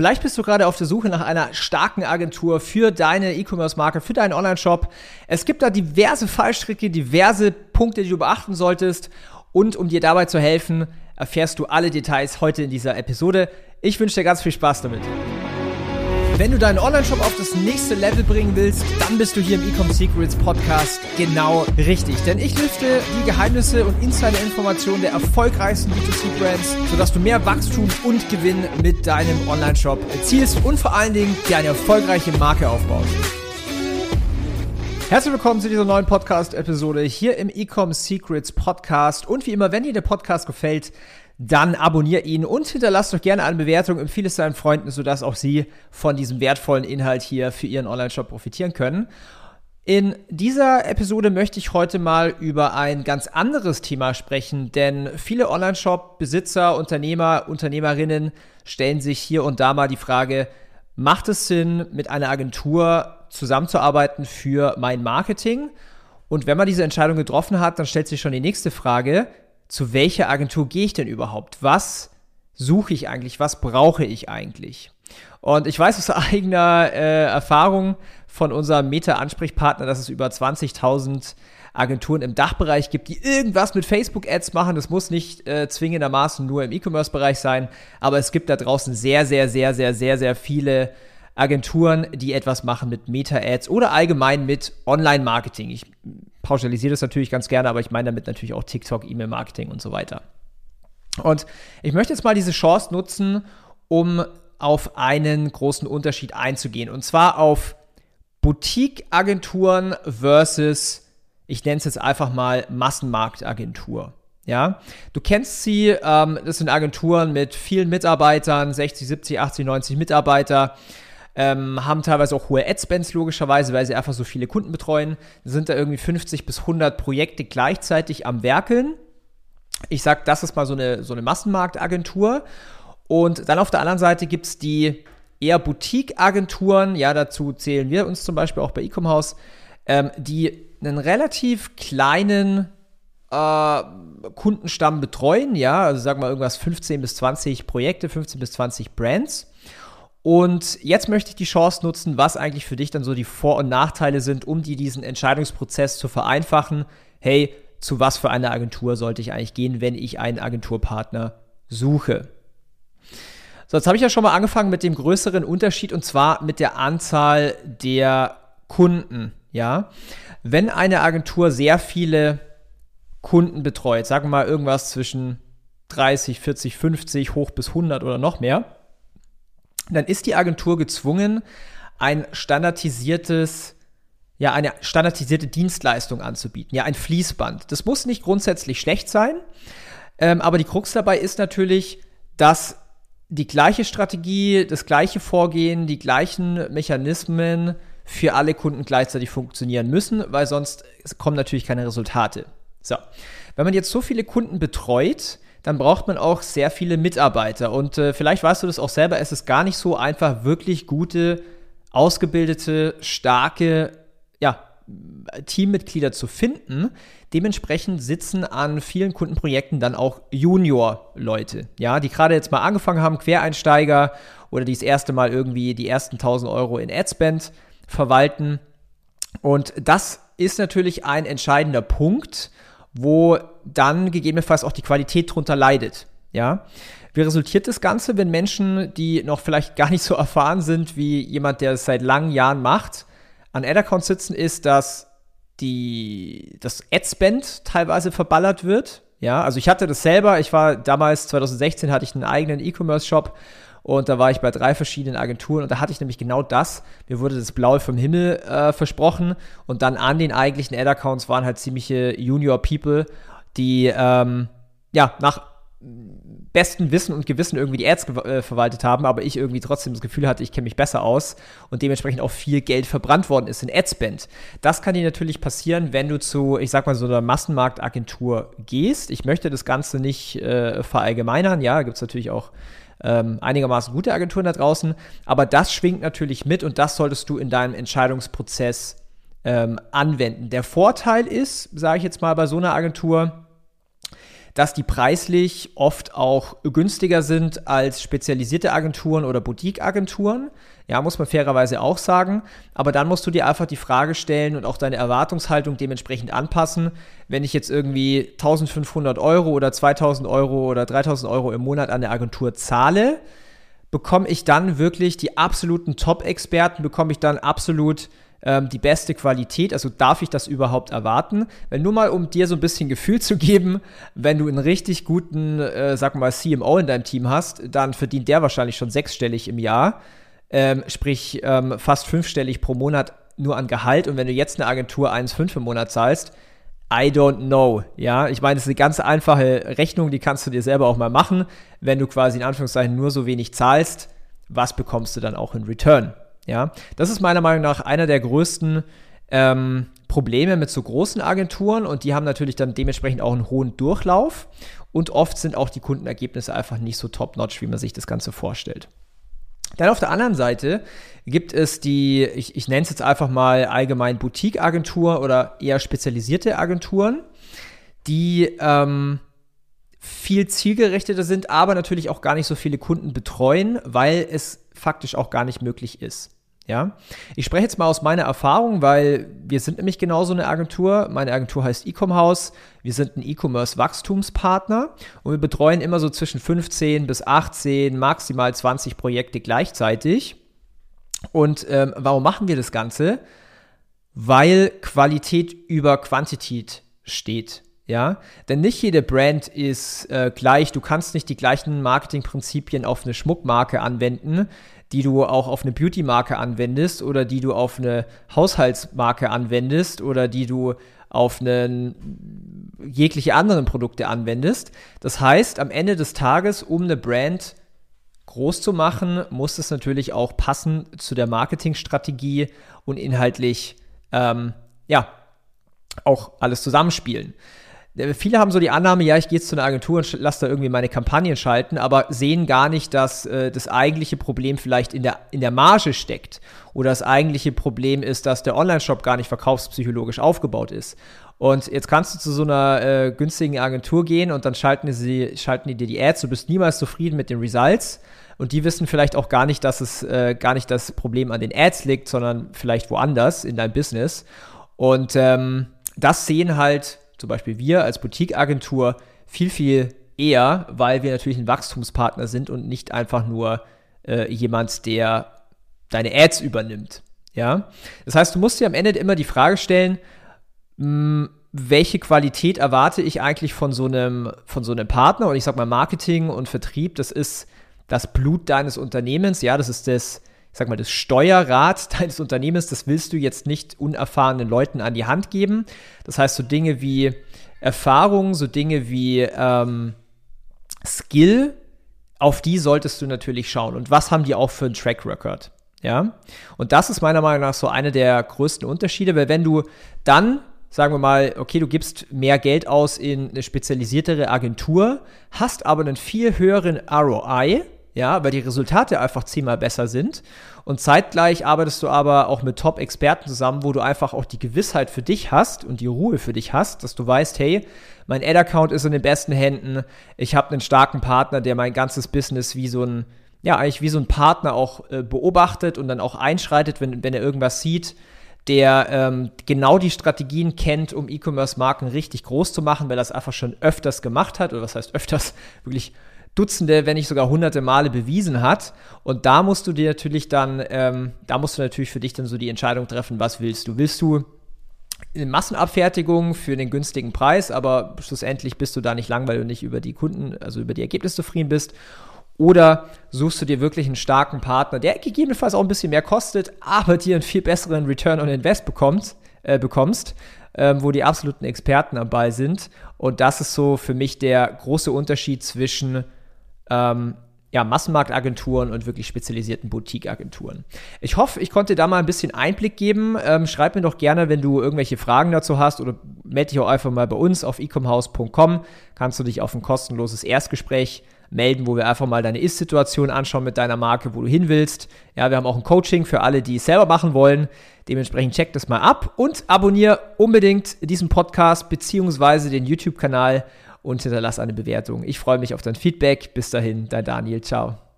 Vielleicht bist du gerade auf der Suche nach einer starken Agentur für deine E-Commerce-Marke, für deinen Online-Shop. Es gibt da diverse Fallstricke, diverse Punkte, die du beachten solltest. Und um dir dabei zu helfen, erfährst du alle Details heute in dieser Episode. Ich wünsche dir ganz viel Spaß damit. Wenn du deinen Online-Shop auf das nächste Level bringen willst, dann bist du hier im Ecom Secrets Podcast genau richtig. Denn ich lüfte die Geheimnisse und Insider-Informationen der erfolgreichsten B2C-Brands, sodass du mehr Wachstum und Gewinn mit deinem Online-Shop erzielst und vor allen Dingen dir eine erfolgreiche Marke aufbaust. Herzlich willkommen zu dieser neuen Podcast-Episode hier im Ecom Secrets Podcast. Und wie immer, wenn dir der Podcast gefällt, dann abonnier ihn und hinterlass doch gerne eine Bewertung, empfehle es deinen Freunden, sodass auch sie von diesem wertvollen Inhalt hier für ihren Online-Shop profitieren können. In dieser Episode möchte ich heute mal über ein ganz anderes Thema sprechen, denn viele Online-Shop-Besitzer, Unternehmer, Unternehmerinnen stellen sich hier und da mal die Frage, macht es Sinn, mit einer Agentur zusammenzuarbeiten für mein Marketing? Und wenn man diese Entscheidung getroffen hat, dann stellt sich schon die nächste Frage, zu welcher Agentur gehe ich denn überhaupt? Was suche ich eigentlich? Was brauche ich eigentlich? Und ich weiß aus eigener äh, Erfahrung von unserem Meta-Ansprechpartner, dass es über 20.000 Agenturen im Dachbereich gibt, die irgendwas mit Facebook-Ads machen. Das muss nicht äh, zwingendermaßen nur im E-Commerce-Bereich sein, aber es gibt da draußen sehr, sehr, sehr, sehr, sehr, sehr viele Agenturen, die etwas machen mit Meta-Ads oder allgemein mit Online-Marketing. Ich pauschalisiere das natürlich ganz gerne, aber ich meine damit natürlich auch TikTok, E-Mail-Marketing und so weiter. Und ich möchte jetzt mal diese Chance nutzen, um auf einen großen Unterschied einzugehen. Und zwar auf Boutique-Agenturen versus, ich nenne es jetzt einfach mal Massenmarktagentur. Ja, du kennst sie, ähm, das sind Agenturen mit vielen Mitarbeitern, 60, 70, 80, 90 Mitarbeiter ähm, haben teilweise auch hohe Ad-Spends logischerweise, weil sie einfach so viele Kunden betreuen. Sind da irgendwie 50 bis 100 Projekte gleichzeitig am Werkeln. Ich sag, das ist mal so eine, so eine Massenmarktagentur. Und dann auf der anderen Seite gibt es die eher Boutique-Agenturen, ja, dazu zählen wir uns zum Beispiel auch bei Ecom ähm, die einen relativ kleinen äh, Kundenstamm betreuen, ja, also sagen wir irgendwas 15 bis 20 Projekte, 15 bis 20 Brands. Und jetzt möchte ich die Chance nutzen, was eigentlich für dich dann so die Vor- und Nachteile sind, um dir diesen Entscheidungsprozess zu vereinfachen. Hey, zu was für einer Agentur sollte ich eigentlich gehen, wenn ich einen Agenturpartner suche? So, jetzt habe ich ja schon mal angefangen mit dem größeren Unterschied und zwar mit der Anzahl der Kunden. Ja, wenn eine Agentur sehr viele Kunden betreut, sagen wir mal irgendwas zwischen 30, 40, 50 hoch bis 100 oder noch mehr, dann ist die Agentur gezwungen, ein standardisiertes ja, eine standardisierte Dienstleistung anzubieten, ja, ein Fließband. Das muss nicht grundsätzlich schlecht sein, ähm, aber die Krux dabei ist natürlich, dass die gleiche Strategie, das gleiche Vorgehen, die gleichen Mechanismen für alle Kunden gleichzeitig funktionieren müssen, weil sonst kommen natürlich keine Resultate. So, wenn man jetzt so viele Kunden betreut, dann braucht man auch sehr viele Mitarbeiter. Und äh, vielleicht weißt du das auch selber, es ist gar nicht so einfach, wirklich gute, ausgebildete, starke, ja, Teammitglieder zu finden. Dementsprechend sitzen an vielen Kundenprojekten dann auch Junior-Leute, ja, die gerade jetzt mal angefangen haben, Quereinsteiger oder die das erste Mal irgendwie die ersten 1000 Euro in Adspend verwalten. Und das ist natürlich ein entscheidender Punkt, wo dann gegebenenfalls auch die Qualität drunter leidet. Ja. Wie resultiert das Ganze, wenn Menschen, die noch vielleicht gar nicht so erfahren sind wie jemand, der es seit langen Jahren macht, an Ad-Accounts sitzen, ist, dass die, das Ad-Spend teilweise verballert wird. Ja, also ich hatte das selber. Ich war damals, 2016, hatte ich einen eigenen E-Commerce-Shop und da war ich bei drei verschiedenen Agenturen und da hatte ich nämlich genau das. Mir wurde das Blaue vom Himmel äh, versprochen und dann an den eigentlichen Ad-Accounts waren halt ziemliche Junior-People, die ähm, ja nach besten Wissen und Gewissen irgendwie die Ads äh, verwaltet haben, aber ich irgendwie trotzdem das Gefühl hatte, ich kenne mich besser aus und dementsprechend auch viel Geld verbrannt worden ist in Adspend. Das kann dir natürlich passieren, wenn du zu, ich sag mal, so einer Massenmarktagentur gehst. Ich möchte das Ganze nicht äh, verallgemeinern, ja, gibt es natürlich auch ähm, einigermaßen gute Agenturen da draußen. Aber das schwingt natürlich mit und das solltest du in deinem Entscheidungsprozess ähm, anwenden. Der Vorteil ist, sage ich jetzt mal bei so einer Agentur, dass die preislich oft auch günstiger sind als spezialisierte Agenturen oder Boutique-Agenturen. Ja, muss man fairerweise auch sagen. Aber dann musst du dir einfach die Frage stellen und auch deine Erwartungshaltung dementsprechend anpassen. Wenn ich jetzt irgendwie 1500 Euro oder 2000 Euro oder 3000 Euro im Monat an der Agentur zahle, bekomme ich dann wirklich die absoluten Top-Experten, bekomme ich dann absolut ähm, die beste Qualität? Also darf ich das überhaupt erwarten? Wenn nur mal, um dir so ein bisschen Gefühl zu geben, wenn du einen richtig guten, äh, sag mal, CMO in deinem Team hast, dann verdient der wahrscheinlich schon sechsstellig im Jahr, ähm, sprich ähm, fast fünfstellig pro Monat nur an Gehalt. Und wenn du jetzt eine Agentur 1,5 im Monat zahlst, I don't know. Ja, ich meine, das ist eine ganz einfache Rechnung, die kannst du dir selber auch mal machen. Wenn du quasi in Anführungszeichen nur so wenig zahlst, was bekommst du dann auch in Return? Ja, das ist meiner Meinung nach einer der größten ähm, Probleme mit so großen Agenturen und die haben natürlich dann dementsprechend auch einen hohen Durchlauf und oft sind auch die Kundenergebnisse einfach nicht so top-notch, wie man sich das Ganze vorstellt. Dann auf der anderen Seite gibt es die, ich, ich nenne es jetzt einfach mal allgemein Boutique-Agentur oder eher spezialisierte Agenturen, die ähm, viel zielgerichteter sind, aber natürlich auch gar nicht so viele Kunden betreuen, weil es faktisch auch gar nicht möglich ist. Ja, ich spreche jetzt mal aus meiner Erfahrung, weil wir sind nämlich genauso eine Agentur. Meine Agentur heißt Ecom House. Wir sind ein E-Commerce Wachstumspartner und wir betreuen immer so zwischen 15 bis 18, maximal 20 Projekte gleichzeitig. Und ähm, warum machen wir das Ganze? Weil Qualität über Quantität steht. Ja, denn nicht jede Brand ist äh, gleich. Du kannst nicht die gleichen Marketingprinzipien auf eine Schmuckmarke anwenden, die du auch auf eine Beauty-Marke anwendest oder die du auf eine Haushaltsmarke anwendest oder die du auf einen, jegliche anderen Produkte anwendest. Das heißt, am Ende des Tages, um eine Brand groß zu machen, muss es natürlich auch passen zu der Marketingstrategie und inhaltlich ähm, ja auch alles zusammenspielen. Viele haben so die Annahme, ja, ich gehe jetzt zu einer Agentur und lasse da irgendwie meine Kampagnen schalten, aber sehen gar nicht, dass äh, das eigentliche Problem vielleicht in der, in der Marge steckt. Oder das eigentliche Problem ist, dass der Online-Shop gar nicht verkaufspsychologisch aufgebaut ist. Und jetzt kannst du zu so einer äh, günstigen Agentur gehen und dann schalten, sie, schalten die dir die Ads, du bist niemals zufrieden mit den Results. Und die wissen vielleicht auch gar nicht, dass es äh, gar nicht das Problem an den Ads liegt, sondern vielleicht woanders in deinem Business. Und ähm, das sehen halt zum Beispiel wir als Boutique-Agentur viel, viel eher, weil wir natürlich ein Wachstumspartner sind und nicht einfach nur äh, jemand, der deine Ads übernimmt. Ja, das heißt, du musst dir am Ende immer die Frage stellen, mh, hm, welche Qualität erwarte ich eigentlich von so einem, von so einem Partner? Und ich sag mal, Marketing und Vertrieb, das ist das Blut deines Unternehmens. Ja, das ist das, ich sag mal, das Steuerrad deines Unternehmens, das willst du jetzt nicht unerfahrenen Leuten an die Hand geben. Das heißt, so Dinge wie Erfahrung, so Dinge wie ähm, Skill, auf die solltest du natürlich schauen. Und was haben die auch für einen Track Record? Ja, und das ist meiner Meinung nach so eine der größten Unterschiede, weil wenn du dann sagen wir mal, okay, du gibst mehr Geld aus in eine spezialisiertere Agentur, hast aber einen viel höheren ROI, ja, weil die Resultate einfach zehnmal besser sind. Und zeitgleich arbeitest du aber auch mit Top-Experten zusammen, wo du einfach auch die Gewissheit für dich hast und die Ruhe für dich hast, dass du weißt, hey, mein Ad-Account ist in den besten Händen, ich habe einen starken Partner, der mein ganzes Business wie so ein, ja, eigentlich wie so ein Partner auch äh, beobachtet und dann auch einschreitet, wenn, wenn er irgendwas sieht, der ähm, genau die Strategien kennt, um E-Commerce-Marken richtig groß zu machen, weil das einfach schon öfters gemacht hat, oder was heißt öfters, wirklich Dutzende, wenn nicht sogar hunderte Male bewiesen hat. Und da musst du dir natürlich dann, ähm, da musst du natürlich für dich dann so die Entscheidung treffen, was willst du? Willst du eine Massenabfertigung für den günstigen Preis, aber schlussendlich bist du da nicht lang, weil du nicht über die Kunden, also über die Ergebnisse zufrieden bist? Oder suchst du dir wirklich einen starken Partner, der gegebenenfalls auch ein bisschen mehr kostet, aber dir einen viel besseren Return on Invest bekommt, äh, bekommst, ähm, wo die absoluten Experten dabei sind. Und das ist so für mich der große Unterschied zwischen ähm, ja, Massenmarktagenturen und wirklich spezialisierten Boutique-Agenturen. Ich hoffe, ich konnte da mal ein bisschen Einblick geben. Ähm, schreib mir doch gerne, wenn du irgendwelche Fragen dazu hast oder melde dich auch einfach mal bei uns auf ecomhouse.com. Kannst du dich auf ein kostenloses Erstgespräch melden, wo wir einfach mal deine Ist-Situation anschauen mit deiner Marke, wo du hin willst. Ja, wir haben auch ein Coaching für alle, die es selber machen wollen. Dementsprechend check das mal ab und abonniere unbedingt diesen Podcast beziehungsweise den YouTube-Kanal und hinterlass eine Bewertung. Ich freue mich auf dein Feedback. Bis dahin, dein Daniel. Ciao.